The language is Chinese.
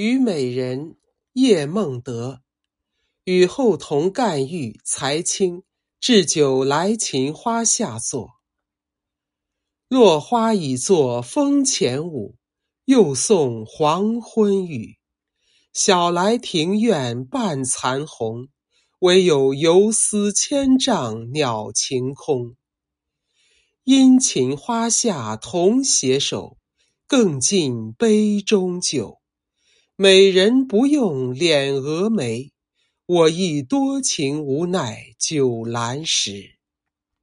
虞美人，叶梦得。与后同干狱，才清。置酒来秦花下坐。落花已作风前舞，又送黄昏雨。晓来庭院半残红，唯有游丝千丈鸟晴空。殷勤花下同携手，更尽杯中酒。美人不用敛蛾眉，我亦多情无奈酒阑时。